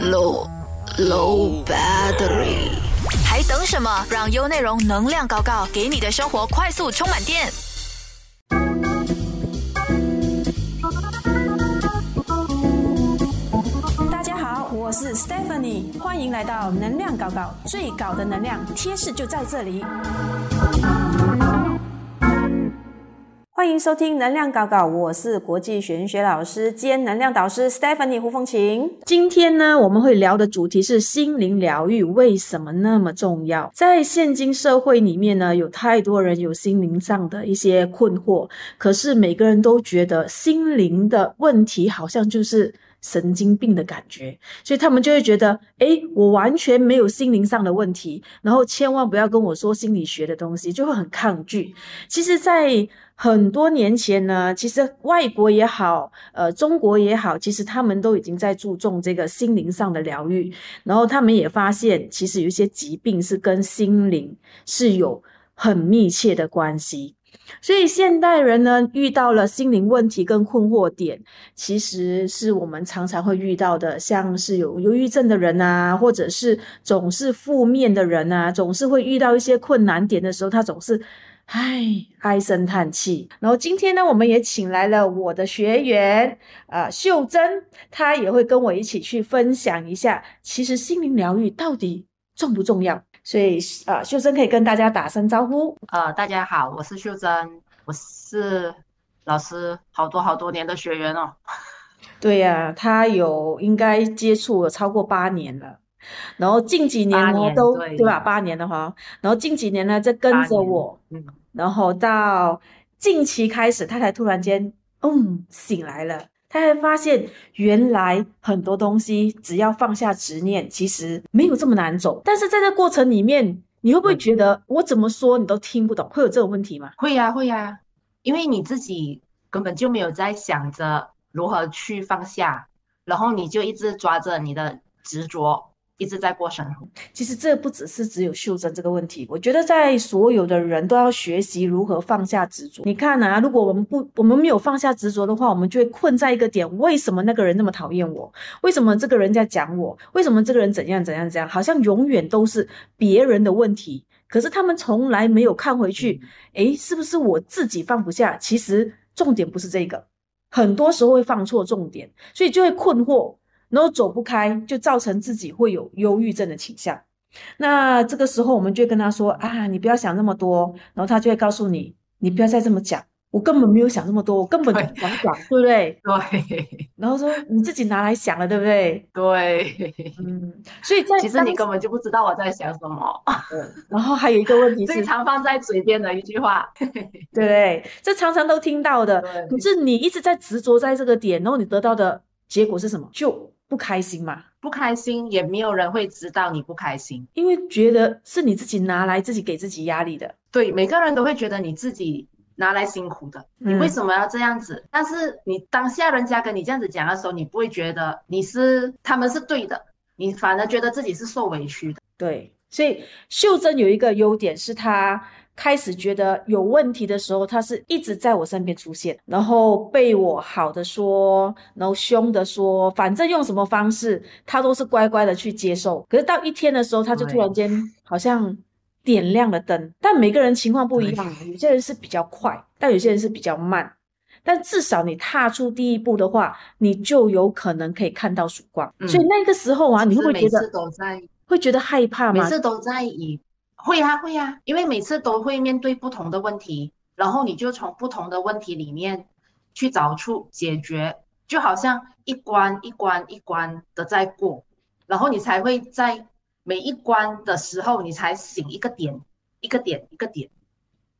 low low battery，还等什么？让优内容能量高高，给你的生活快速充满电。大家好，我是 Stephanie，欢迎来到能量高高，最高的能量贴士就在这里。欢迎收听《能量搞搞》，我是国际玄学老师兼能量导师 Stephanie 胡凤琴。今天呢，我们会聊的主题是心灵疗愈为什么那么重要？在现今社会里面呢，有太多人有心灵上的一些困惑，可是每个人都觉得心灵的问题好像就是神经病的感觉，所以他们就会觉得，诶，我完全没有心灵上的问题，然后千万不要跟我说心理学的东西，就会很抗拒。其实，在很多年前呢，其实外国也好，呃，中国也好，其实他们都已经在注重这个心灵上的疗愈，然后他们也发现，其实有一些疾病是跟心灵是有很密切的关系。所以现代人呢，遇到了心灵问题跟困惑点，其实是我们常常会遇到的，像是有忧郁症的人啊，或者是总是负面的人啊，总是会遇到一些困难点的时候，他总是。唉，唉声叹气。然后今天呢，我们也请来了我的学员，呃，秀珍，她也会跟我一起去分享一下，其实心灵疗愈到底重不重要。所以，呃，秀珍可以跟大家打声招呼。呃，大家好，我是秀珍，我是老师好多好多年的学员哦。对呀，他有应该接触了超过八年了。然后近几年呢，都对吧？八年的话，然后近几年呢，在跟着我，嗯，然后到近期开始，他才突然间，嗯，醒来了。他还发现，原来很多东西只要放下执念，其实没有这么难走。但是在这过程里面，你会不会觉得我怎么说你都听不懂？会有这种问题吗？会呀，会呀，因为你自己根本就没有在想着如何去放下，然后你就一直抓着你的执着。一直在过生活。其实这不只是只有秀珍这个问题，我觉得在所有的人都要学习如何放下执着。你看啊，如果我们不，我们没有放下执着的话，我们就会困在一个点：为什么那个人那么讨厌我？为什么这个人在讲我？为什么这个人怎样怎样怎样？好像永远都是别人的问题。可是他们从来没有看回去，诶，是不是我自己放不下？其实重点不是这个，很多时候会放错重点，所以就会困惑。然后走不开，就造成自己会有忧郁症的倾向。那这个时候，我们就跟他说：“啊，你不要想那么多。”然后他就会告诉你：“你不要再这么讲，我根本没有想那么多，我根本不想讲，对不对？”对。然后说：“你自己拿来想了，对不对？”对。嗯。所以在其实你根本就不知道我在想什么。然后还有一个问题 是，经常放在嘴边的一句话，对不对？这常常都听到的。可是你一直在执着在这个点，然后你得到的结果是什么？就不开心嘛？不开心，也没有人会知道你不开心，因为觉得是你自己拿来自己给自己压力的。对，每个人都会觉得你自己拿来辛苦的，你为什么要这样子？但是你当下人家跟你这样子讲的时候，你不会觉得你是他们是对的，你反而觉得自己是受委屈的。对，所以秀珍有一个优点是她。开始觉得有问题的时候，他是一直在我身边出现，然后被我好的说，然后凶的说，反正用什么方式，他都是乖乖的去接受。可是到一天的时候，他就突然间好像点亮了灯。但每个人情况不一样，有些人是比较快，但有些人是比较慢。但至少你踏出第一步的话，你就有可能可以看到曙光。所以那个时候啊，你会不会觉得会觉得害怕吗？每次都在以。会呀，会呀，因为每次都会面对不同的问题，然后你就从不同的问题里面去找出解决，就好像一关一关一关的在过，然后你才会在每一关的时候，你才醒一个点，一个点，一个点，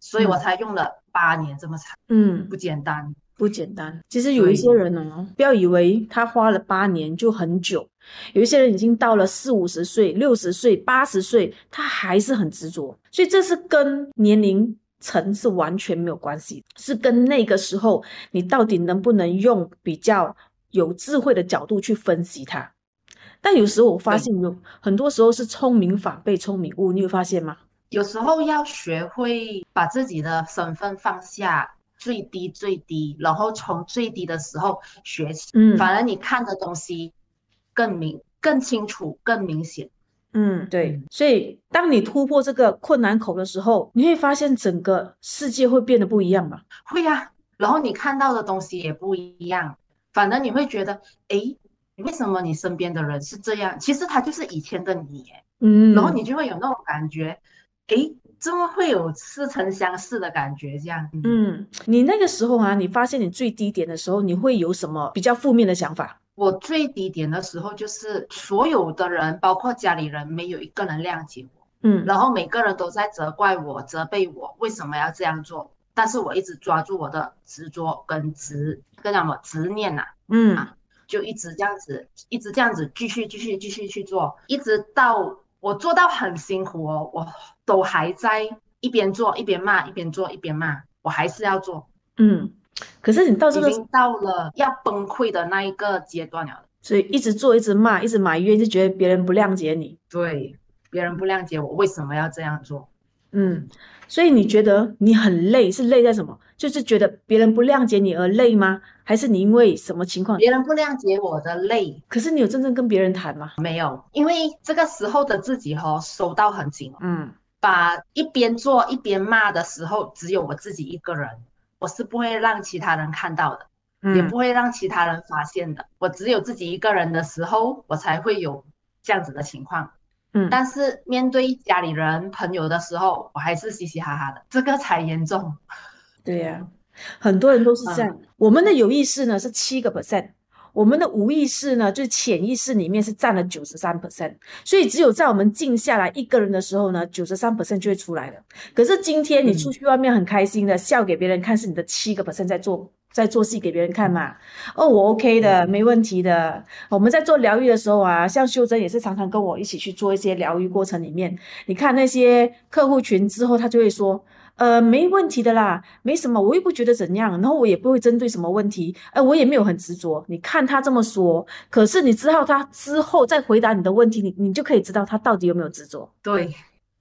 所以我才用了八年这么长，嗯，不简单。不简单。其实有一些人哦，不要以为他花了八年就很久，有一些人已经到了四五十岁、六十岁、八十岁，他还是很执着。所以这是跟年龄层是完全没有关系，是跟那个时候你到底能不能用比较有智慧的角度去分析它。但有时候我发现有很多时候是聪明反被聪明误，你有发现吗？有时候要学会把自己的身份放下。最低最低，然后从最低的时候学起。嗯，反而你看的东西更明、更清楚、更明显。嗯，对。所以当你突破这个困难口的时候，你会发现整个世界会变得不一样吧？会呀，然后你看到的东西也不一样。反正你会觉得，哎，为什么你身边的人是这样？其实他就是以前的你，嗯。然后你就会有那种感觉，哎，怎么会有似曾相识的感觉？这样。嗯，你那个时候啊，你发现你最低点的时候，你会有什么比较负面的想法？我最低点的时候，就是所有的人，包括家里人，没有一个人谅解我，嗯，然后每个人都在责怪我、责备我为什么要这样做，但是我一直抓住我的执着跟执，跟什么执念呐，嗯，就一直这样子，一直这样子继续、继续、继续去做，一直到我做到很辛苦哦，我都还在一边做一边骂，一边做一边骂，我还是要做，嗯。可是你到这个已经到了要崩溃的那一个阶段了，所以一直做，一直骂，一直埋怨，就觉得别人不谅解你。对，别人不谅解我，为什么要这样做？嗯，所以你觉得你很累，是累在什么？就是觉得别人不谅解你而累吗？还是你因为什么情况？别人不谅解我的累。可是你有真正跟别人谈吗？没有，因为这个时候的自己哈收到很紧，嗯，把一边做一边骂的时候，只有我自己一个人。我是不会让其他人看到的，也不会让其他人发现的。我只有自己一个人的时候，我才会有这样子的情况。嗯，但是面对家里人、朋友的时候，我还是嘻嘻哈哈的，这个才严重。对呀，很多人都是这样。我们的有意识呢是七个 percent。我们的无意识呢，就是潜意识里面是占了九十三 percent，所以只有在我们静下来一个人的时候呢，九十三 percent 就会出来了。可是今天你出去外面很开心的笑给别人看，是你的七个 percent 在做在做戏给别人看嘛？哦，我 OK 的，没问题的。我们在做疗愈的时候啊，像修真也是常常跟我一起去做一些疗愈过程里面，你看那些客户群之后，他就会说。呃，没问题的啦，没什么，我又不觉得怎样，然后我也不会针对什么问题，呃，我也没有很执着。你看他这么说，可是你知道他之后再回答你的问题，你你就可以知道他到底有没有执着。对，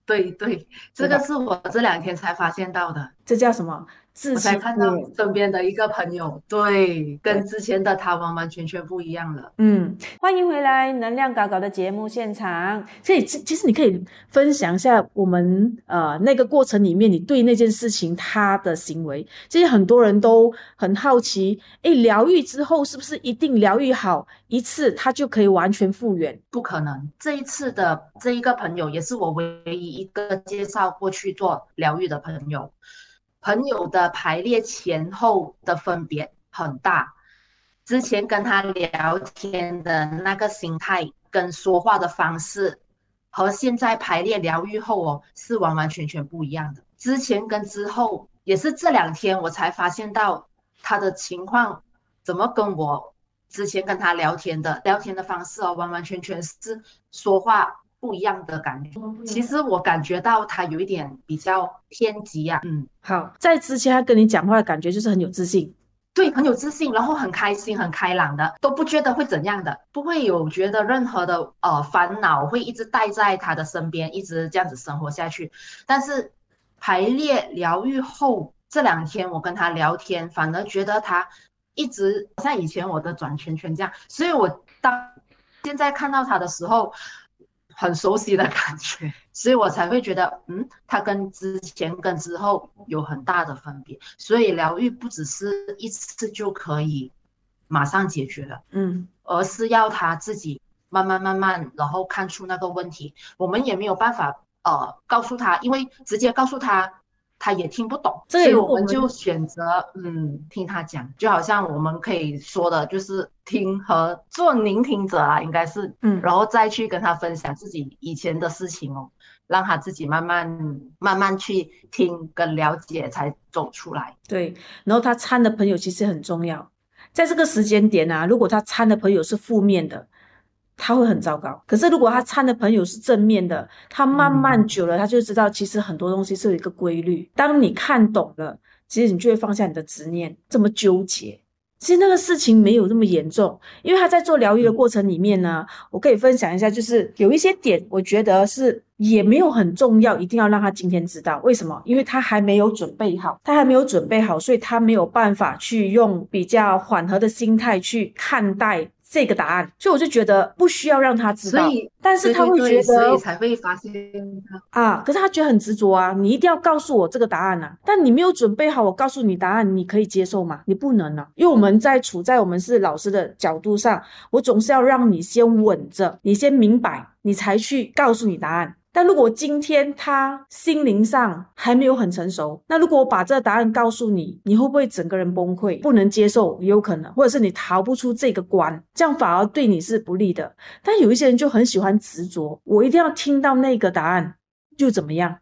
对对，这个是我这两天才发现到的，这叫什么？我才看到身边的一个朋友，对，跟之前的他完完全全不一样了。嗯，欢迎回来，能量搞搞的节目现场。所以，其实你可以分享一下我们呃那个过程里面，你对那件事情他的行为，其实很多人都很好奇。哎，疗愈之后是不是一定疗愈好一次，他就可以完全复原？不可能。这一次的这一个朋友，也是我唯一一个介绍过去做疗愈的朋友。朋友的排列前后的分别很大，之前跟他聊天的那个心态跟说话的方式，和现在排列疗愈后哦，是完完全全不一样的。之前跟之后也是这两天我才发现到他的情况，怎么跟我之前跟他聊天的聊天的方式哦，完完全全是说话。不一样的感觉，其实我感觉到他有一点比较偏激啊。嗯，好，在之前他跟你讲话的感觉就是很有自信，对，很有自信，然后很开心、很开朗的，都不觉得会怎样的，不会有觉得任何的呃烦恼会一直待在他的身边，一直这样子生活下去。但是排列疗愈后这两天，我跟他聊天，反而觉得他一直像以前我的转圈圈这样，所以我当现在看到他的时候。很熟悉的感觉，所以我才会觉得，嗯，他跟之前跟之后有很大的分别。所以疗愈不只是一次就可以马上解决了，嗯，而是要他自己慢慢慢慢，然后看出那个问题。我们也没有办法，呃，告诉他，因为直接告诉他。他也听不懂，所以我们就选择嗯听他讲，就好像我们可以说的，就是听和做聆听者啊，应该是嗯，然后再去跟他分享自己以前的事情哦，让他自己慢慢慢慢去听跟了解，才走出来。对，然后他参的朋友其实很重要，在这个时间点啊，如果他参的朋友是负面的。他会很糟糕。可是如果他参的朋友是正面的，他慢慢久了，他就知道其实很多东西是有一个规律。当你看懂了，其实你就会放下你的执念，这么纠结。其实那个事情没有那么严重，因为他在做疗愈的过程里面呢，我可以分享一下，就是有一些点，我觉得是也没有很重要，一定要让他今天知道。为什么？因为他还没有准备好，他还没有准备好，所以他没有办法去用比较缓和的心态去看待。这个答案，所以我就觉得不需要让他知道。所以，但是他会觉得所以才会发现啊，可是他觉得很执着啊，你一定要告诉我这个答案啊，但你没有准备好，我告诉你答案，你可以接受吗？你不能啊，因为我们在处在我们是老师的角度上，我总是要让你先稳着，你先明白，你才去告诉你答案。但如果今天他心灵上还没有很成熟，那如果我把这个答案告诉你，你会不会整个人崩溃，不能接受？也有可能，或者是你逃不出这个关，这样反而对你是不利的。但有一些人就很喜欢执着，我一定要听到那个答案，就怎么样？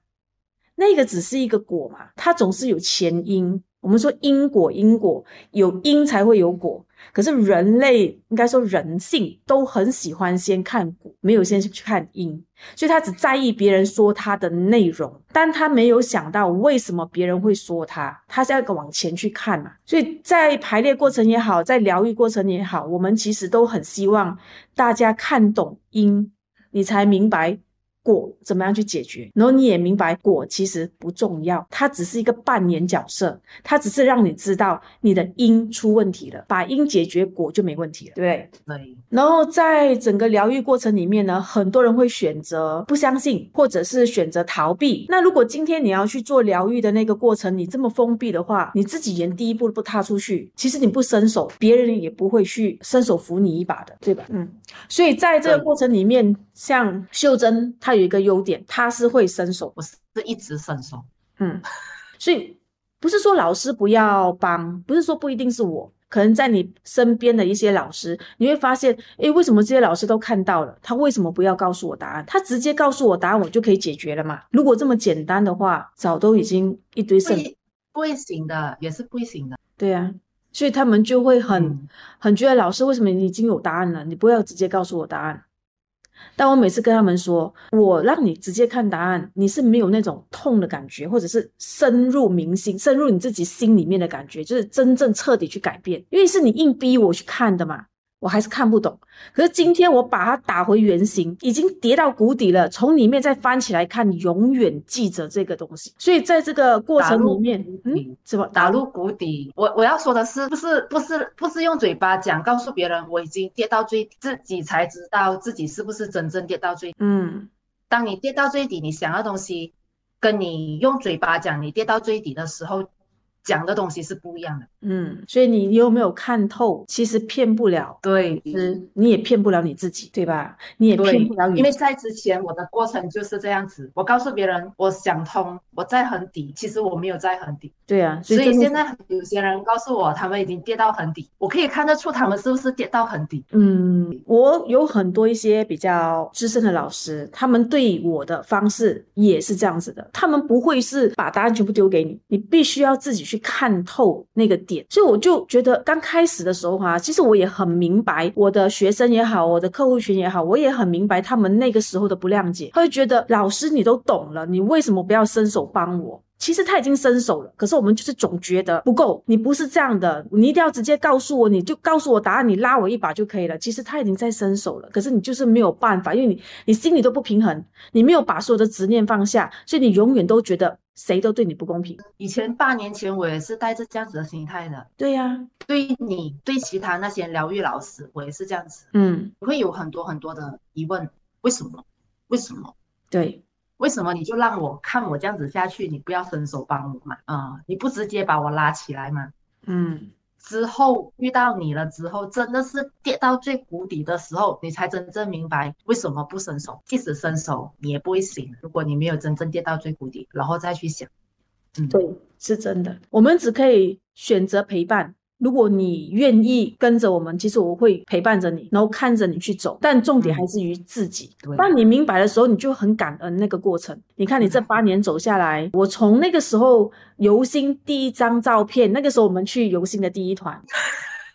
那个只是一个果嘛，它总是有前因。我们说因果，因果有因才会有果。可是人类应该说人性都很喜欢先看果，没有先去看因，所以他只在意别人说他的内容，但他没有想到为什么别人会说他，他是要往前去看嘛。所以在排列过程也好，在疗愈过程也好，我们其实都很希望大家看懂因，你才明白。果怎么样去解决？然后你也明白，果其实不重要，它只是一个扮演角色，它只是让你知道你的因出问题了，把因解决，果就没问题了，对不对？对，然后在整个疗愈过程里面呢，很多人会选择不相信，或者是选择逃避。那如果今天你要去做疗愈的那个过程，你这么封闭的话，你自己连第一步都不踏出去，其实你不伸手，别人也不会去伸手扶你一把的，对吧？嗯，所以在这个过程里面，像秀珍她有一个优点，他是会伸手，我是一直伸手。嗯，所以不是说老师不要帮，不是说不一定是我，可能在你身边的一些老师，你会发现，诶，为什么这些老师都看到了，他为什么不要告诉我答案？他直接告诉我答案，我就可以解决了嘛？如果这么简单的话，早都已经一堆剩，会不会行的，也是不会行的。对啊，所以他们就会很、嗯很觉得老师为什么你已经有答案了，你不要直接告诉我答案？但我每次跟他们说，我让你直接看答案，你是没有那种痛的感觉，或者是深入民心、深入你自己心里面的感觉，就是真正彻底去改变。因为是你硬逼我去看的嘛，我还是看不懂。可是今天我把它打回原形，已经跌到谷底了，从里面再翻起来看，永远记着这个东西。所以在这个过程里面，嗯，什么打入谷底。我我要说的是，不是不是不是用嘴巴讲，告诉别人我已经跌到最，自己才知道自己是不是真正跌到最。嗯当你跌到最底，你想要东西，跟你用嘴巴讲你跌到最底的时候，讲的东西是不一样的。嗯，所以你有没有看透？其实骗不了对，是你也骗不了你自己，对吧？你也骗不了，你。因为在之前我的过程就是这样子，我告诉别人我想通，我在很底，其实我没有在很底。对啊，所以现在有些人告诉我，他们已经跌到很底，我可以看得出他们是不是跌到很底。嗯，我有很多一些比较资深的老师，他们对我的方式也是这样子的，他们不会是把答案全部丢给你，你必须要自己去看透那个所以我就觉得刚开始的时候哈、其实我也很明白我的学生也好，我的客户群也好，我也很明白他们那个时候的不谅解，他会觉得老师你都懂了，你为什么不要伸手帮我？其实他已经伸手了，可是我们就是总觉得不够。你不是这样的，你一定要直接告诉我，你就告诉我答案，你拉我一把就可以了。其实他已经在伸手了，可是你就是没有办法，因为你你心里都不平衡，你没有把所有的执念放下，所以你永远都觉得谁都对你不公平。以前八年前我也是带着这样子的心态的，对呀、对你对其他那些疗愈老师，我也是这样子，嗯，会有很多很多的疑问，为什么？为什么？对，为什么你就让我看我这样子下去，你不要伸手帮我嘛？啊、你不直接把我拉起来嘛？嗯，之后遇到你了之后，真的是跌到最谷底的时候，你才真正明白为什么不伸手。即使伸手，你也不会醒。如果你没有真正跌到最谷底，然后再去想，嗯，对，是真的。我们只可以选择陪伴。如果你愿意跟着我们，其实我会陪伴着你，然后看着你去走。但重点还是于自己。对当你明白的时候，你就很感恩那个过程。你看，你这八年走下来，我从那个时候游心第一张照片，那个时候我们去游心的第一团。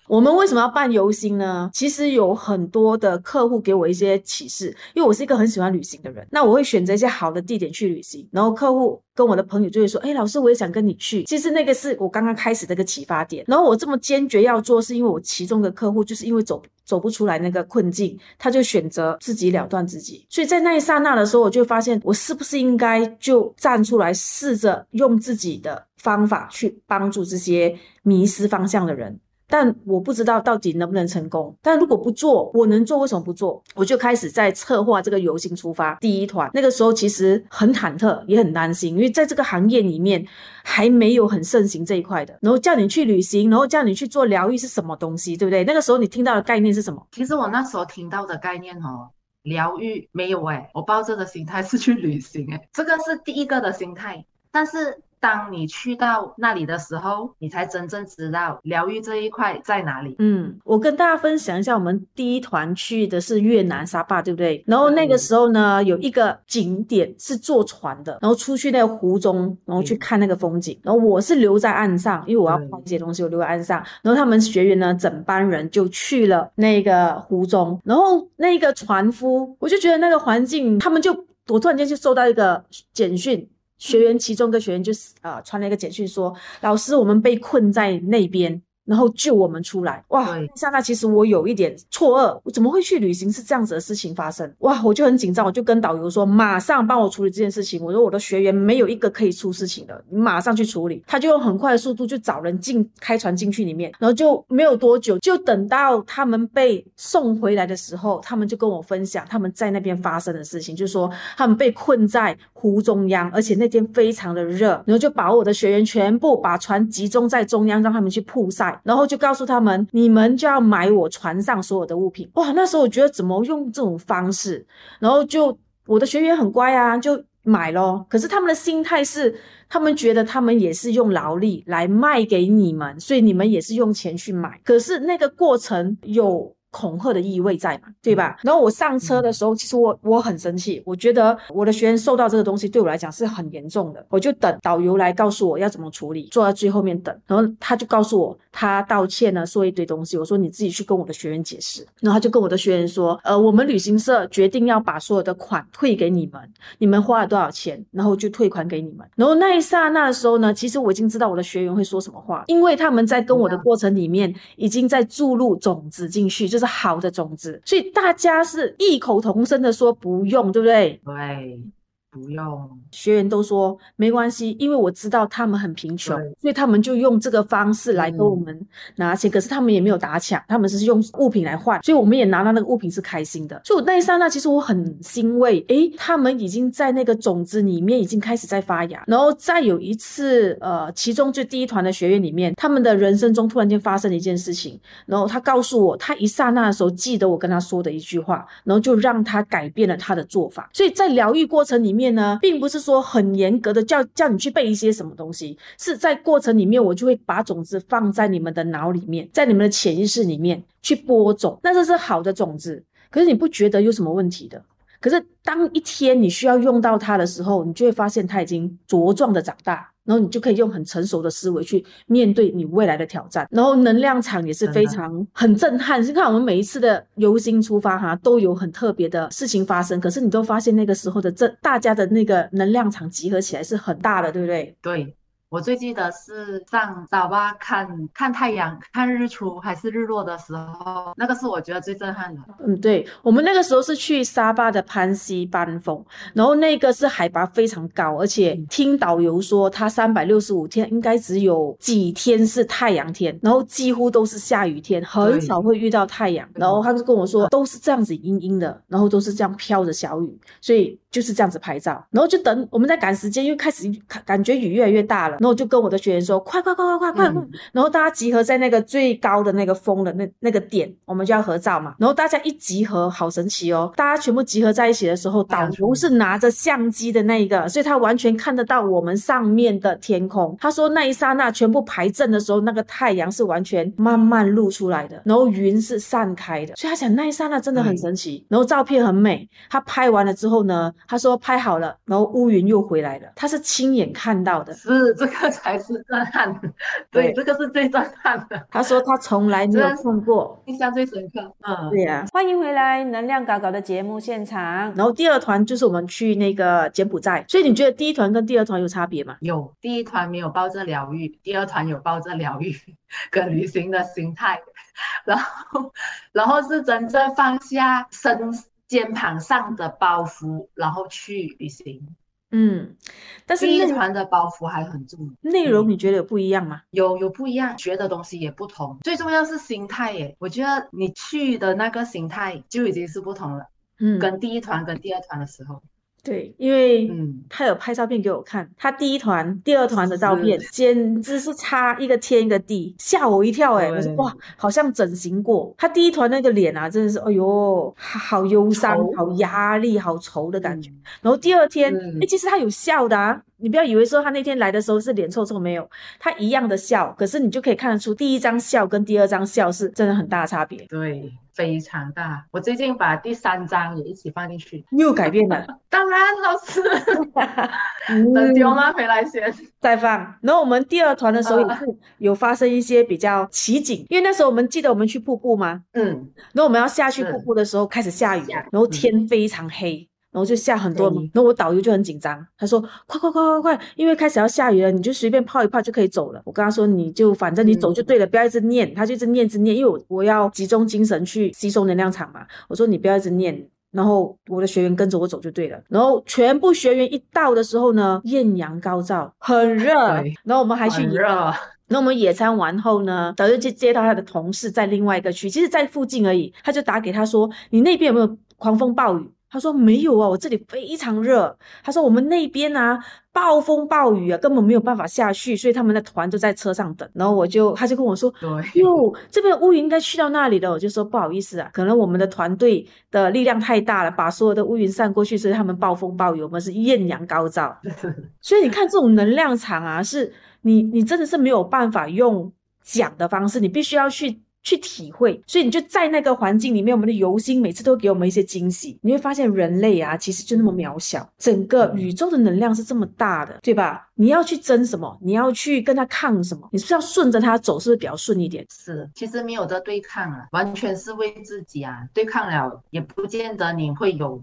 我们为什么要办游心呢？其实有很多的客户给我一些启示，因为我是一个很喜欢旅行的人，那我会选择一些好的地点去旅行，然后客户跟我的朋友就会说：“哎，老师，我也想跟你去。”其实那个是我刚刚开始的一个启发点。然后我这么坚决要做，是因为我其中的客户就是因为走走不出来那个困境，他就选择自己了断自己。所以在那一刹那的时候，我就发现我是不是应该就站出来，试着用自己的方法去帮助这些迷失方向的人。但我不知道到底能不能成功。但如果不做，我能做，为什么不做？我就开始在策划这个游行出发第一团。那个时候其实很忐忑，也很担心，因为在这个行业里面还没有很盛行这一块的。然后叫你去旅行，然后叫你去做疗愈是什么东西，对不对？那个时候你听到的概念是什么？其实我那时候听到的概念哦，疗愈没有哎，我抱着的心态是去旅行哎，这个是第一个的心态，但是。当你去到那里的时候，你才真正知道疗愈这一块在哪里。嗯，我跟大家分享一下，我们第一团去的是越南沙巴，对不对？然后那个时候呢，有一个景点是坐船的，然后出去那个湖中，然后去看那个风景。然后我是留在岸上，因为我要拍一些东西，我留在岸上。然后他们学员呢，整班人就去了那个湖中。然后那个船夫，我就觉得那个环境，他们就我突然间就收到一个简讯。学员其中一个学员就是呃传了一个简讯说，老师，我们被困在那边。然后救我们出来，哇！刹那其实我有一点错愕，我怎么会去旅行是这样子的事情发生？哇！我就很紧张，我就跟导游说，马上帮我处理这件事情。我说我的学员没有一个可以出事情的，你马上去处理。他就用很快的速度就找人进开船进去里面，然后就没有多久，就等到他们被送回来的时候，他们就跟我分享他们在那边发生的事情，就说他们被困在湖中央，而且那天非常的热，然后就把我的学员全部把船集中在中央，让他们去曝晒。然后就告诉他们，你们就要买我船上所有的物品。哇，那时候我觉得怎么用这种方式，然后就我的学员很乖啊，就买咯。可是他们的心态是，他们觉得他们也是用劳力来卖给你们，所以你们也是用钱去买。可是那个过程有。恐吓的意味在嘛，对吧？然后我上车的时候，其实我我很生气，我觉得我的学员受到这个东西对我来讲是很严重的。我就等导游来告诉我要怎么处理，坐在最后面等。然后他就告诉我，他道歉呢，说一堆东西。我说你自己去跟我的学员解释。然后他就跟我的学员说，呃，我们旅行社决定要把所有的款退给你们，你们花了多少钱，然后就退款给你们。然后那一刹那的时候呢，其实我已经知道我的学员会说什么话，因为他们在跟我的过程里面已经在注入种子进去，就是。好的种子，所以大家是异口同声的说不用，对不对？对。不用，学员都说没关系，因为我知道他们很贫穷，所以他们就用这个方式来跟我们拿钱。可是他们也没有打抢，他们是用物品来换，所以我们也拿到那个物品是开心的。所以我那一刹那，其实我很欣慰，诶，他们已经在那个种子里面已经开始在发芽。然后再有一次，呃，其中就第一团的学员里面，他们的人生中突然间发生了一件事情，然后他告诉我，他一刹那的时候记得我跟他说的一句话，然后就让他改变了他的做法。所以在疗愈过程里面。呢，并不是说很严格的叫叫你去背一些什么东西，是在过程里面，我就会把种子放在你们的脑里面，在你们的潜意识里面去播种，那这是好的种子，可是你不觉得有什么问题的？可是当一天你需要用到它的时候，你就会发现它已经茁壮的长大。然后你就可以用很成熟的思维去面对你未来的挑战，然后能量场也是非常很震撼。你看我们每一次的游心出发哈，都有很特别的事情发生，可是你都发现那个时候的这大家的那个能量场集合起来是很大的，对不对？对。我最记得是上早吧看看太阳、看日出还是日落的时候，那个是我觉得最震撼的。嗯，对，我们那个时候是去沙巴的潘西班峰，然后那个是海拔非常高，而且听导游说，它三百六十五天应该只有几天是太阳天，然后几乎都是下雨天，很少会遇到太阳。然后他就跟我说，都是这样子阴阴的，然后都是这样飘着小雨，所以就是这样子拍照。然后就等我们在赶时间，因为开始感觉雨越来越大了。然后我就跟我的学员说：“快快快快快快！”然后大家集合在那个最高的那个峰的那那个点，我们就要合照嘛。然后大家一集合，好神奇哦！大家全部集合在一起的时候，导游是拿着相机的那一个，所以他完全看得到我们上面的天空。他说那一刹那全部排阵的时候，那个太阳是完全慢慢露出来的，然后云是散开的。所以他想那一刹那真的很神奇，然后照片很美。他拍完了之后呢，他说拍好了，然后乌云又回来了。他是亲眼看到的，是这个。才是震撼的，对，这个是最震撼的。他说他从来没有碰过，印象最深刻。嗯，对呀。欢迎回来，能量搞搞的节目现场。然后第二团就是我们去那个柬埔寨，所以你觉得第一团跟第二团有差别吗？有，第一团没有抱着疗愈，第二团有抱着疗愈跟旅行的心态，然后，然后是真正放下身肩膀上的包袱，然后去旅行。嗯，但是内第一团的包袱还很重，内容你觉得有不一样吗？有有不一样，学的东西也不同，最重要是心态耶。我觉得你去的那个心态就已经是不同了，嗯，跟第一团跟第二团的时候，对，因为嗯，他有拍照片给我看，他第一团、第二团的照片是简直是差一个天一个地，吓我一跳哎、我说哇，好像整形过。他第一团那个脸啊，真的是哎呦，好好忧伤、好压力、好愁的感觉。嗯。然后第二天，嗯哎、其实他有笑的啊，你不要以为说他那天来的时候是脸臭臭没有，他一样的笑，可是你就可以看得出第一张笑跟第二张笑是真的很大的差别，对，非常大。我最近把第三章也一起放进去，又改变了。当然老师嗯等丢妈？回来先，再放。然后我们第二团的时候也啊是有发生一些比较奇景，因为那时候我们记得我们去瀑布吗？嗯，然后我们要下去瀑布的时候开始下雨了下雨，然后天非常黑。然后就下很多黑，然后我导游就很紧张，他说：“快快快快快，因为开始要下雨了，你就随便泡一泡就可以走了。”我跟他说：“你就反正你走就对了，不要一直念。”他就一直念，一直念，因为我我要集中精神去吸收能量场嘛。我说：“你不要一直念。”然后我的学员跟着我走就对了。然后全部学员一到的时候呢，艳阳高照，很热 对。然后我们还去野很热，那我们野餐完后呢，导游就接到他的同事在另外一个区，其实在附近而已，他就打给他说：“你那边有没有狂风暴雨？”他说：“没有啊，我这里非常热。”他说：“我们那边啊，暴风暴雨啊，根本没有办法下去，所以他们的团就在车上等。”然后我就他就跟我说：“对，哟，这边乌云应该去到那里了。”我就说：“不好意思啊，可能我们的团队的力量太大了，把所有的乌云散过去，所以他们暴风暴雨，我们是艳阳高照。”所以你看，这种能量场啊，是你你真的是没有办法用讲的方式，你必须要去去体会。所以你就在那个环境里面，我们的游心每次都给我们一些惊喜。你会发现，人类啊，其实就那么渺小，整个宇宙的能量是这么大的，对吧？你要去争什么？你要去跟他抗什么？你是不是要顺着他走？是不是比较顺一点？是，其实没有的对抗啊，完全是为自己啊，对抗了也不见得你会有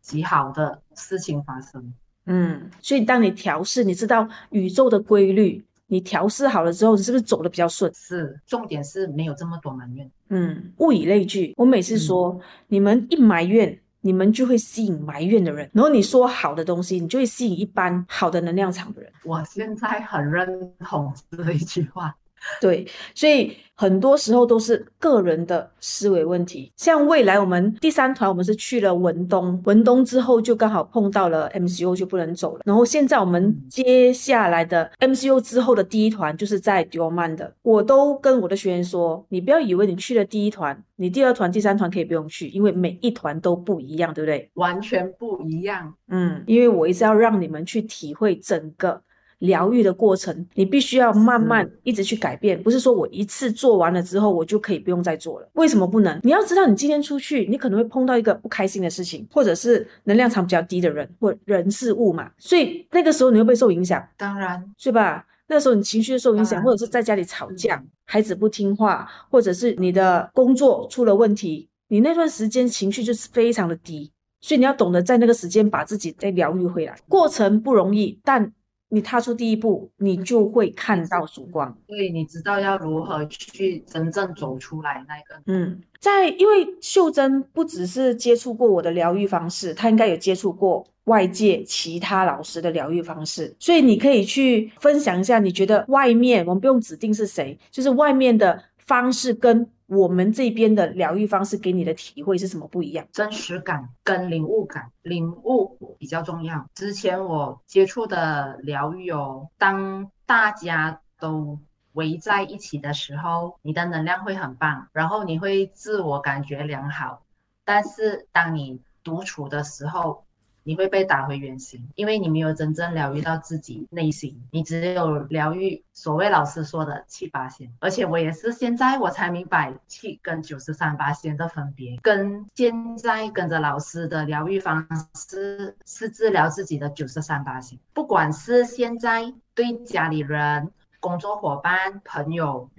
极好的事情发生。嗯，所以当你调试，你知道宇宙的规律，你调试好了之后，你是不是走的比较顺？是，重点是没有这么多埋怨。嗯，物以类聚。我每次说，你们一埋怨，你们就会吸引埋怨的人；然后你说好的东西，你就会吸引一般好的能量场的人。我现在很认同这一句话。对，所以很多时候都是个人的思维问题。像未来我们第三团，我们是去了文东，文东之后就刚好碰到了 MCO 就不能走了。然后现在我们接下来的 MCO 之后的第一团就是在丢曼的，我都跟我的学员说，你不要以为你去了第一团，你第二团、第三团可以不用去，因为每一团都不一样，对不对？完全不一样。嗯，因为我一直要让你们去体会整个疗愈的过程，你必须要慢慢一直去改变，不是说我一次做完了之后我就可以不用再做了。为什么不能？你要知道，你今天出去，你可能会碰到一个不开心的事情，或者是能量场比较低的人或人事物嘛，所以那个时候你会不会受影响？当然，是吧？那时候你情绪受影响，或者是在家里吵架嗯，孩子不听话，或者是你的工作出了问题，你那段时间情绪就是非常的低，所以你要懂得在那个时间把自己再疗愈回来。过程不容易，但你踏出第一步，你就会看到曙光。所以你知道要如何去真正走出来那个。嗯，在因为秀珍不只是接触过我的疗愈方式，她应该有接触过外界其他老师的疗愈方式，所以你可以去分享一下，你觉得外面我们不用指定是谁，就是外面的方式跟我们这边的疗愈方式给你的体会是什么不一样？真实感跟领悟感，领悟比较重要。之前我接触的疗愈哦，当大家都围在一起的时候，你的能量会很棒，然后你会自我感觉良好。但是当你独处的时候，你会被打回原形，因为你没有真正疗愈到自己内心，你只有疗愈所谓老师说的七八仙。而且我也是现在我才明白七跟九十三八仙的分别，跟现在跟着老师的疗愈方式是治疗自己的九十三八仙。不管是现在对家里人、工作伙伴、朋友，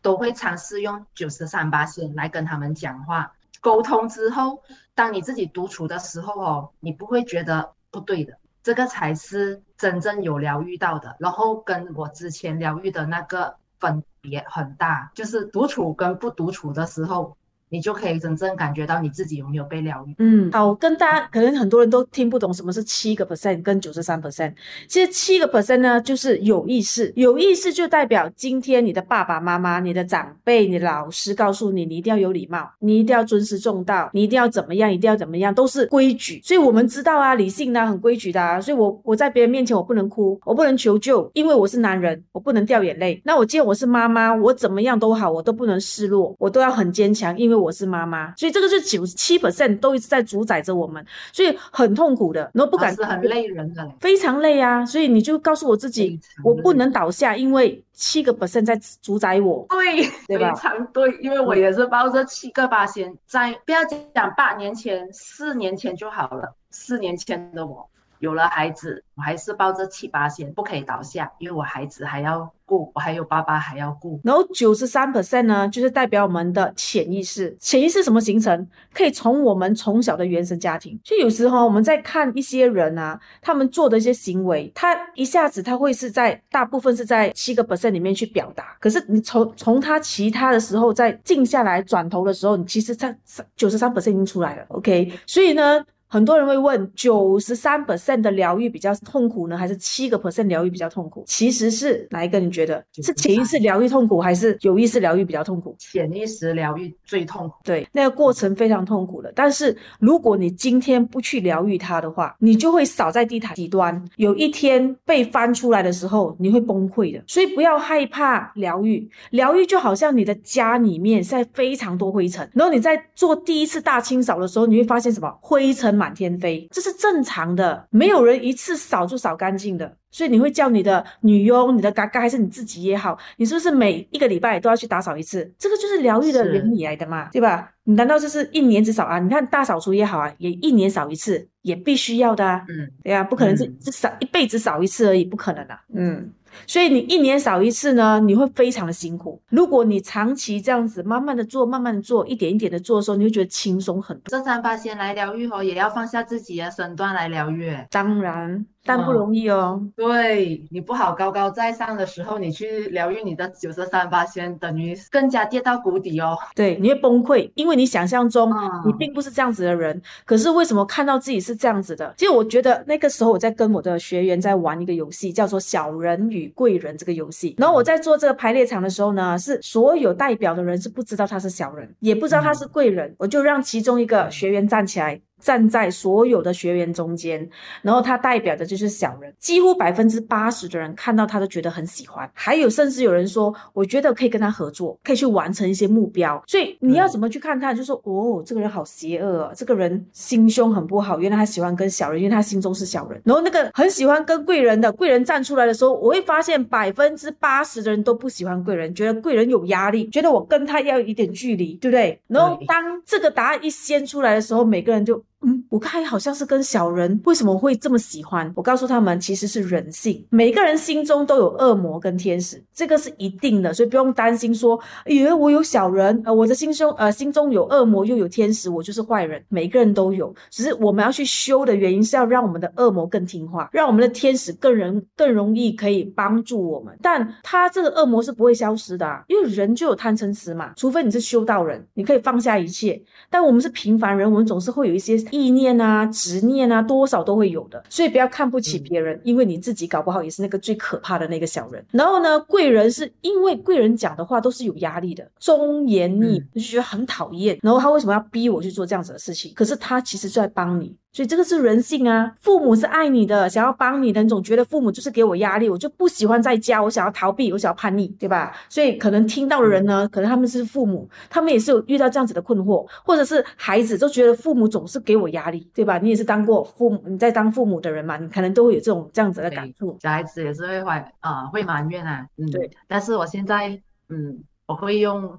都会尝试用九十三八仙来跟他们讲话。沟通之后，当你自己独处的时候哦，你不会觉得不对的，这个才是真正有疗愈到的。然后跟我之前疗愈的那个分别很大，就是独处跟不独处的时候，你就可以真正感觉到你自己有没有被疗愈。嗯，好，跟大家可能很多人都听不懂什么是七个 percent 跟九十三 percent。其实七个 percent 呢，就是有意识，有意识就代表今天你的爸爸妈妈、你的长辈、你老师告诉你，你一定要有礼貌，你一定要尊师重道，你一定要怎么样，一定要怎么样，都是规矩。所以我们知道啊，理性呢很规矩的啊。所以我我在别人面前我不能哭，我不能求救，因为我是男人，我不能掉眼泪。那我既然我是妈妈，我怎么样都好，我都不能示弱，我都要很坚强，因为我是妈妈。所以这个是九十七 percent 都一直在主宰着我们，所以很痛苦的，然后不敢，是很累人的，非常累啊。所以你就告诉我自己，我不能倒下，因为七个 percent 在主宰我。对，对？非常对，因为我也是抱着七个八仙，在不要讲八年前，四年前就好了，四年前的我。有了孩子，我还是抱着七八线，不可以倒下，因为我孩子还要顾，我还有爸爸还要顾。然后九十三 percent 呢，就是代表我们的潜意识。潜意识什么形成？可以从我们从小的原生家庭。所以有时候我们在看一些人啊，他们做的一些行为，他一下子他会是在大部分是在七个 percent 里面去表达。可是你从从他其他的时候再静下来转头的时候，你其实他九十三 percent 已经出来了。OK，所以呢。很多人会问，九十三 percent 的疗愈比较痛苦呢，还是七个 percent 疗愈比较痛苦？其实是哪一个？你觉得是潜意识疗愈痛苦，还是有意识疗愈比较痛苦？潜意识疗愈最痛苦。对，那个过程非常痛苦的。但是如果你今天不去疗愈它的话，你就会扫在地毯底端，有一天被翻出来的时候，你会崩溃的。所以不要害怕疗愈，疗愈就好像你的家里面现在非常多灰尘，然后你在做第一次大清扫的时候，你会发现什么？灰尘满。满天飞，这是正常的，没有人一次扫就扫干净的。所以你会叫你的女佣、你的嘎嘎，还是你自己也好，你是不是每一个礼拜都要去打扫一次？这个就是疗愈的原理来的嘛，对吧？你难道就是一年只扫啊？你看大扫除也好啊，也一年扫一次，也必须要的啊。嗯，对啊，不可能是只扫一辈子扫一次而已，不可能的。嗯。所以你一年扫一次呢，你会非常的辛苦。如果你长期这样子慢慢的做，慢慢的做，一点一点的做的时候，你会觉得轻松很多。这三八先来疗愈哦，也要放下自己的身段来疗愈。当然。但不容易哦。对你不好高高在上的时候，你去疗愈你的九十三八仙，等于更加跌到谷底哦。对，你会崩溃，因为你想象中你并不是这样子的人。可是为什么看到自己是这样子的？其实我觉得那个时候我在跟我的学员在玩一个游戏，叫做小人与贵人这个游戏。然后我在做这个排列场的时候呢，是所有代表的人是不知道他是小人，也不知道他是贵人。我就让其中一个学员站起来。站在所有的学员中间，然后他代表的就是小人，几乎百分之八十的人看到他都觉得很喜欢，还有甚至有人说，我觉得可以跟他合作，可以去完成一些目标。所以你要怎么去看他，就说哦，这个人好邪恶啊，这个人心胸很不好，原来他喜欢跟小人，因为他心中是小人。然后那个很喜欢跟贵人的贵人站出来的时候，我会发现百分之八十的人都不喜欢贵人，觉得贵人有压力，觉得我跟他要有一点距离，对不对？然后当这个答案一掀出来的时候，每个人就。嗯，我看好像是跟小人为什么会这么喜欢？我告诉他们，其实是人性，每个人心中都有恶魔跟天使，这个是一定的，所以不用担心说，以为我有小人，呃，我的心中，呃，心中有恶魔又有天使，我就是坏人，每个人都有，只是我们要去修的原因是要让我们的恶魔更听话，让我们的天使更人更容易可以帮助我们，但他这个恶魔是不会消失的，啊，因为人就有贪嗔痴嘛，除非你是修道人，你可以放下一切，但我们是平凡人，我们总是会有一些。意念啊，执念啊，多少都会有的，所以不要看不起别人，因为你自己搞不好也是那个最可怕的那个小人。然后呢，贵人是因为贵人讲的话都是有压力的，忠言逆，就觉得很讨厌。然后他为什么要逼我去做这样子的事情？可是他其实在帮你。所以这个是人性啊，父母是爱你的，想要帮你的，你总觉得父母就是给我压力，我就不喜欢在家，我想要逃避，我想要叛逆，对吧？所以可能听到的人呢，可能他们是父母，他们也是有遇到这样子的困惑，或者是孩子都觉得父母总是给我压力，对吧？你也是当过父母，你在当父母的人嘛，你可能都会有这种这样子的感触。小孩子也是会怀啊，会埋怨啊，嗯，对。但是我现在，嗯，我会用。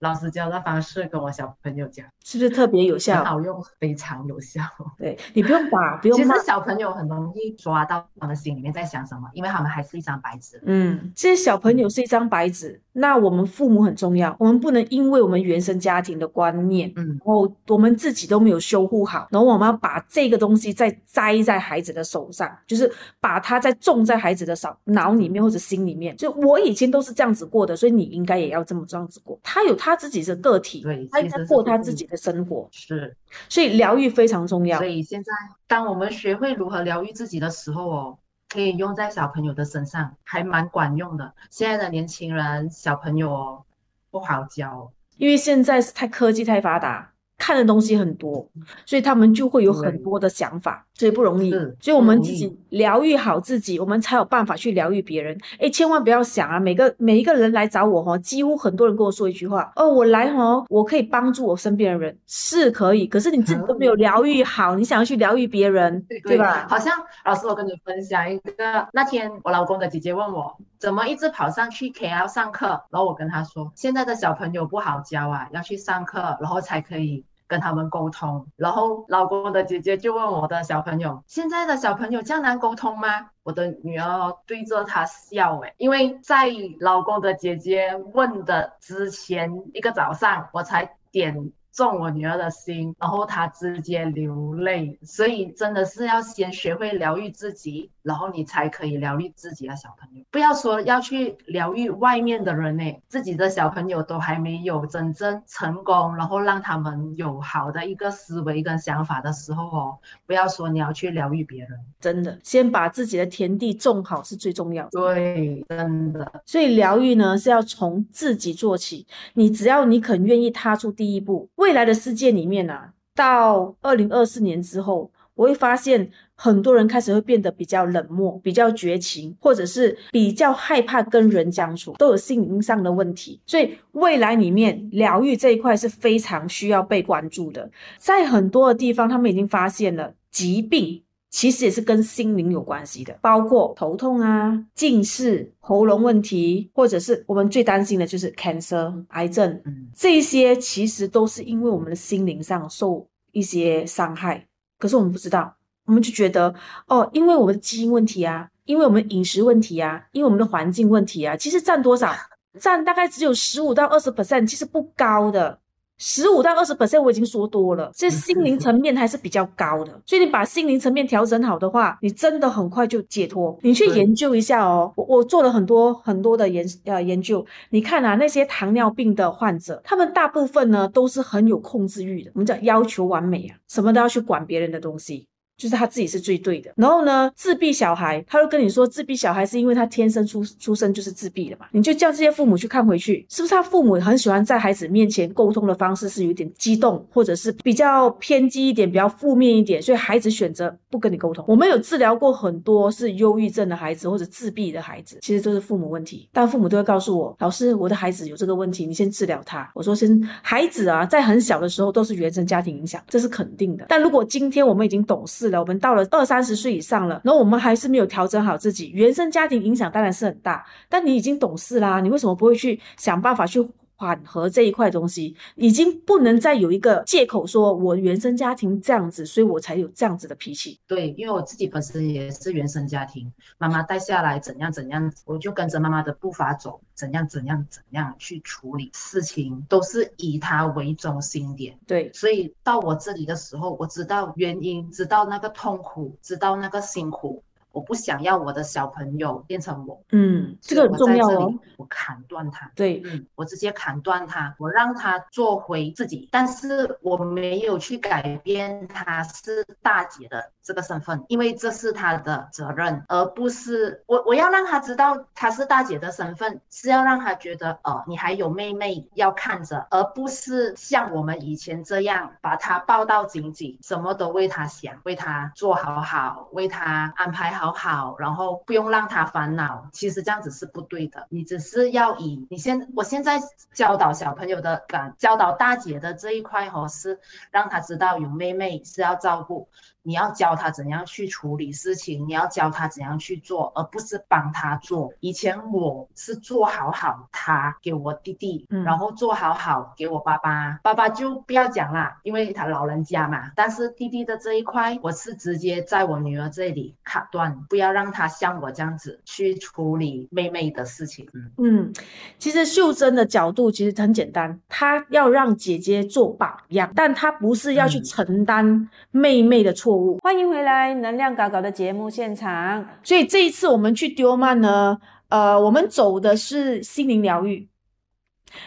老师教的方式跟我小朋友讲，是不是特别有效？很好用，非常有效。对你不用打，不用。其实小朋友很容易抓到他们心里面在想什么，因为他们还是一张白纸。嗯，其实小朋友是一张白纸。那我们父母很重要，我们不能因为我们原生家庭的观念，嗯然后我们自己都没有修护好，然后我们要把这个东西再栽在孩子的手上，就是把它再种在孩子的脑脑里面或者心里面。就我以前都是这样子过的，所以你应该也要这么这样子过。他有他自己的个体，对，他应该过他自己的生活，是，所以疗愈非常重要所。以现在当我们学会如何疗愈自己的时候哦，可以用在小朋友的身上，还蛮管用的。现在的年轻人小朋友哦，不好教哦。因为现在是太科技太发达，看的东西很多，所以他们就会有很多的想法，所以不容易。所以我们自己疗愈好自己，我们才有办法去疗愈别人。哎，千万不要想啊，每个每一个人来找我哈，几乎很多人跟我说一句话：哦，我来哈，我可以帮助我身边的人，是可以，可是你自己都没有疗愈好，你想要去疗愈别人，对吧？好像老师，我跟你分享一个，那天我老公的姐姐问我，怎么一直跑上去 KL 上课，然后我跟他说，现在的小朋友不好教啊，要去上课，然后才可以。跟他们沟通，然后老公的姐姐就问我的小朋友：“现在的小朋友这样难沟通吗？”我的女儿对着他笑，诶，因为在老公的姐姐问的之前一个早上，我才点中我女儿的心，然后她直接流泪。所以真的是要先学会疗愈自己，然后你才可以疗愈自己的小朋友。不要说要去疗愈外面的人呢，自己的小朋友都还没有真正成功，然后让他们有好的一个思维跟想法的时候哦，不要说你要去疗愈别人。真的，先把自己的田地种好是最重要的。对，真的。所以疗愈呢是要从自己做起，你只要你肯愿意踏出第一步，未来的世界里面啊，到二零二四年之后，我会发现很多人开始会变得比较冷漠、比较绝情，或者是比较害怕跟人相处，都有心灵上的问题。所以未来里面疗愈这一块是非常需要被关注的。在很多的地方，他们已经发现了疾病。其实也是跟心灵有关系的，包括头痛啊、近视、喉咙问题，或者是我们最担心的就是 cancer 癌症，嗯，这些其实都是因为我们的心灵上受一些伤害，可是我们不知道，我们就觉得哦，因为我们的基因问题啊，因为我们饮食问题啊，因为我们的环境问题啊，其实占多少？占大概只有十五到二十 percent，其实不高的。十五到二十 percent 我已经说多了，这心灵层面还是比较高的，所以你把心灵层面调整好的话，你真的很快就解脱。你去研究一下哦，我我做了很多很多的研呃研究，你看啊，那些糖尿病的患者，他们大部分呢都是很有控制欲的，我们叫要求完美啊，什么都要去管别人的东西。就是他自己是最对的。然后呢，自闭小孩，他会跟你说，自闭小孩是因为他天生出出生就是自闭的嘛。你就叫这些父母去看回去，是不是他父母很喜欢在孩子面前沟通的方式是有点激动，或者是比较偏激一点，比较负面一点，所以孩子选择不跟你沟通。我们有治疗过很多是忧郁症的孩子或者自闭的孩子，其实都是父母问题，但父母都会告诉我，老师，我的孩子有这个问题，你先治疗他。我说先，孩子啊，在很小的时候都是原生家庭影响，这是肯定的。但如果今天我们已经懂事了，我们到了二三十岁以上了，然后我们还是没有调整好自己，原生家庭影响当然是很大。但你已经懂事啦，你为什么不会去想办法去缓和这一块东西？已经不能再有一个借口说我原生家庭这样子，所以我才有这样子的脾气。对，因为我自己本身也是原生家庭，妈妈带下来怎样怎样，我就跟着妈妈的步伐走，怎样怎样怎样去处理事情，都是以她为中心点。对，所以到我这里的时候，我知道原因，知道那个痛苦，知道那个辛苦。我不想要我的小朋友变成我，嗯，这个很重要哦我砍断他。对，嗯，我直接砍断他，我让他做回自己，但是我没有去改变他是大姐的这个身份，因为这是他的责任，而不是我我要让他知道他是大姐的身份，是要让他觉得哦，你还有妹妹要看着，而不是像我们以前这样把他抱到紧紧，什么都为他想，为他做好好，为他安排好好好，然后不用让他烦恼。其实这样子是不对的，你只是要以你现我现在教导小朋友的感，教导大姐的这一块哦，是让他知道有妹妹是要照顾。你要教他怎样去处理事情，你要教他怎样去做，而不是帮他做。以前我是做好好他给我弟弟，嗯然后做好好给我爸爸，爸爸就不要讲啦，因为他老人家嘛。但是弟弟的这一块，我是直接在我女儿这里卡断，不要让他像我这样子去处理妹妹的事情。嗯，嗯，其实秀珍的角度其实很简单，她要让姐姐做榜样，但她不是要去嗯承担妹妹的错误。欢迎回来，能量搞搞的节目现场。所以这一次我们去丢曼呢，呃，我们走的是心灵疗愈。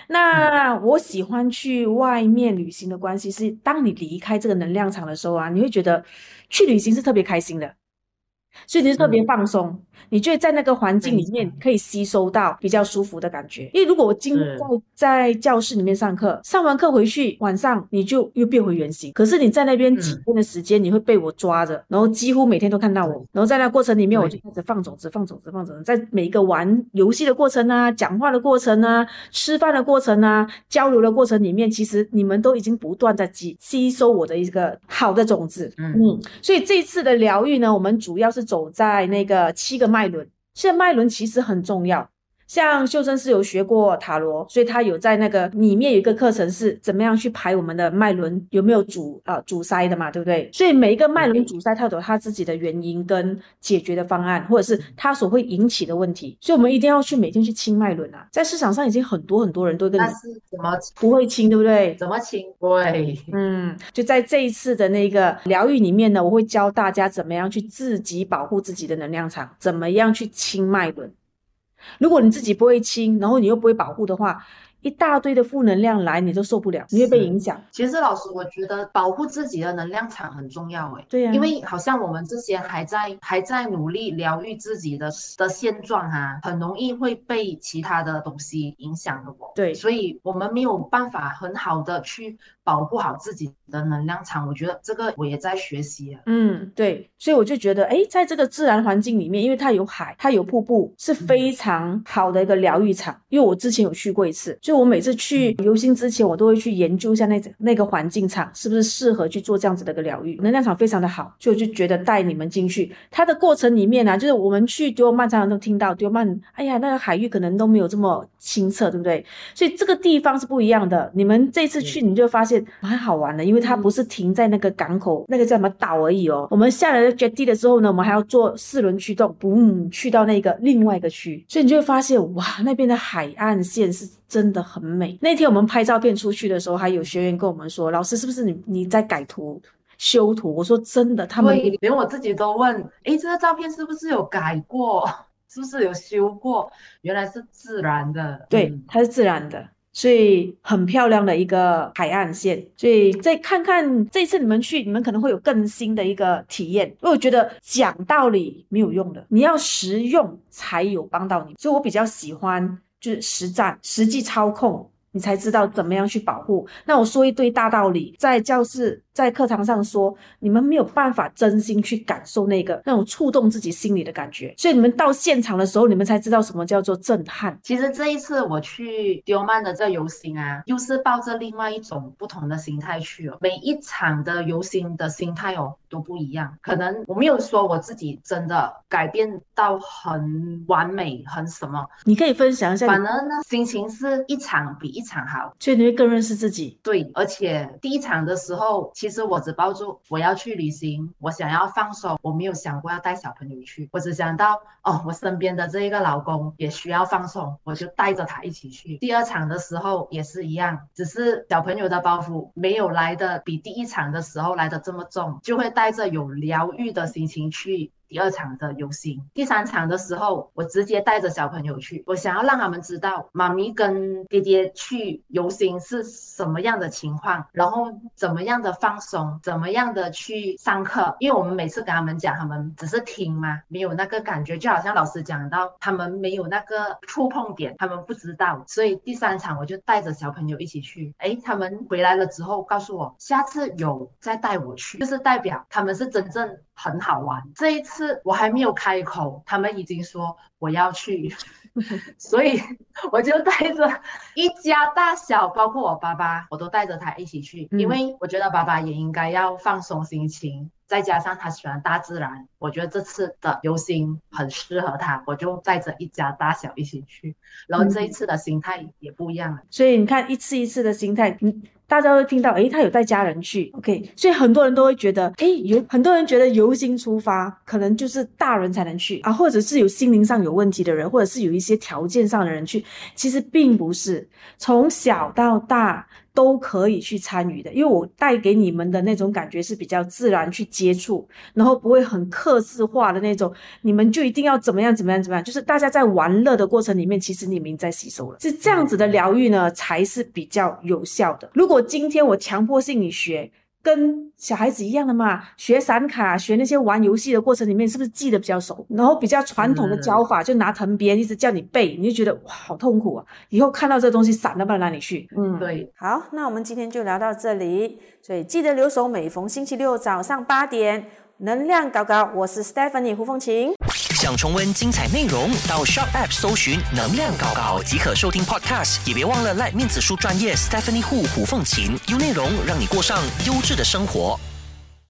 那我喜欢去外面旅行的关系是，当你离开这个能量场的时候啊，你会觉得去旅行是特别开心的。所以你就特别嗯。放松，你就会在那个环境里面可以吸收到比较舒服的感觉。因为如果我今天在在教室里面上课，上完课回去晚上你就又变回原形。可是你在那边几嗯天的时间，你会被我抓着，然后几乎每天都看到我。然后在那过程里面，我就开始放种子、放种子、放种子，在每一个玩游戏的过程啊、讲话的过程啊、吃饭的过程啊、交流的过程里面，其实你们都已经不断在吸吸收我的一个好的种子。嗯嗯，所以这次的疗愈呢，我们主要是走在那个七个脉轮。现在脉轮其实很重要。像秀珍是有学过塔罗，所以她有在那个里面有一个课程是怎么样去排我们的脉轮有没有阻啊、阻塞的嘛，对不对？所以每一个脉轮阻塞，它都有它自己的原因跟解决的方案，或者是它所会引起的问题。所以我们一定要去每天去清脉轮啊。在市场上已经很多很多人都跟你但是怎么不会清，对不对？怎么清？对，嗯，就在这一次的那个疗愈里面呢，我会教大家怎么样去自己保护自己的能量场，怎么样去清脉轮。如果你自己不会清，然后你又不会保护的话，一大堆的负能量来，你都受不了，你会被影响。其实老师，我觉得保护自己的能量场很重要诶。对呀、因为好像我们这些还在还在努力疗愈自己的的现状啊、很容易会被其他的东西影响的我。对所以我们没有办法很好的去保护好自己的能量场。我觉得这个我也在学习啊。嗯，对，所以我就觉得，哎，在这个自然环境里面，因为它有海，它有瀑布，是非常好的一个疗愈场。因为我之前有去过一次，就我每次去游行之前，我都会去研究一下那那个环境场是不是适合去做这样子的一个疗愈，能量场非常的好，所以我就觉得带你们进去。它的过程里面呢、就是我们去丢曼常常都听到丢曼，哎呀，那个海域可能都没有这么清澈，对不对？所以这个地方是不一样的。你们这次去，你就发现蛮好玩的，因为它不是停在那个港口那个叫什么岛而已哦。我们下来了 jetty 的时候呢，我们还要做四轮驱动，嗯，去到那个另外一个区，所以你就会发现，哇，那边的海岸线是真的很美。那天我们拍照片出去的时候，还有学员跟我们说，老师是不是你你在改图？修图，我说真的，他们对，连我自己都问，诶，这个照片是不是有改过？是不是有修过？原来是自然的。对嗯，它是自然的，所以很漂亮的一个海岸线。所以再看看这次你们去，你们可能会有更新的一个体验。因为我觉得讲道理没有用的，你要实用才有帮到你。所以我比较喜欢就是实战、实际操控。你才知道怎么样去保护。那我说一堆大道理，在教室、在课堂上说，你们没有办法真心去感受那个那种触动自己心里的感觉。所以你们到现场的时候，你们才知道什么叫做震撼。其实这一次我去丢曼的这游行啊，又是抱着另外一种不同的心态去哦。每一场的游行的心态哦都不一样。可能我没有说我自己真的改变到很完美，很什么，你可以分享一下，反而呢心情是一场比一场好。所以你会更认识自己。对，而且第一场的时候，其其实我只抱住我要去旅行，我想要放手，我没有想过要带小朋友去，我只想到哦，我身边的这一个老公也需要放松，我就带着他一起去。第二场的时候也是一样，只是小朋友的包袱没有来的比第一场的时候来的这么重，就会带着有疗愈的心情去。第二场的游行，第三场的时候，我直接带着小朋友去，我想要让他们知道妈咪跟爹爹去游行是什么样的情况，然后怎么样的放松，怎么样的去上课。因为我们每次跟他们讲，他们只是听嘛，没有那个感觉，就好像老师讲到，他们没有那个触碰点，他们不知道。所以第三场我就带着小朋友一起去，哎，他们回来了之后告诉我，下次有再带我去，就是代表他们是真正很好玩。这一次我还没有开口，他们已经说我要去，所以我就带着一家大小，包括我爸爸，我都带着他一起去，嗯因为我觉得爸爸也应该要放松心情。再加上他喜欢大自然，我觉得这次的游行很适合他，我就带着一家大小一起去。然后这一次的心态也不一样了，所以你看一次一次的心态，嗯，大家会听到，诶，他有带家人去，OK，所以很多人都会觉得，诶，有很多人觉得游行出发可能就是大人才能去。啊，或者是有心灵上有问题的人，或者是有一些条件上的人去，其实并不是。从小到大。都可以去参与的，因为我带给你们的那种感觉是比较自然去接触，然后不会很刻字化的那种，你们就一定要怎么样怎么样怎么样，就是大家在玩乐的过程里面，其实你们在吸收了，是这样子的疗愈呢，才是比较有效的。如果今天我强迫性你学。跟小孩子一样的嘛，学散卡，学那些玩游戏的过程里面，是不是记得比较熟？然后比较传统的教法，就拿藤鞭一直叫你背，你就觉得哇，好痛苦啊！以后看到这东西散到不知道哪里去。嗯，对。好，那我们今天就聊到这里。所以记得留守，每逢星期六早上八点，能量高高，我是 Stephanie 胡凤琴。想重温精彩内容，到 Shop App 搜寻“能量搞搞”即可收听 Podcast。也别忘了赖面子书专业 Stephanie 胡胡凤琴，有内容让你过上优质的生活。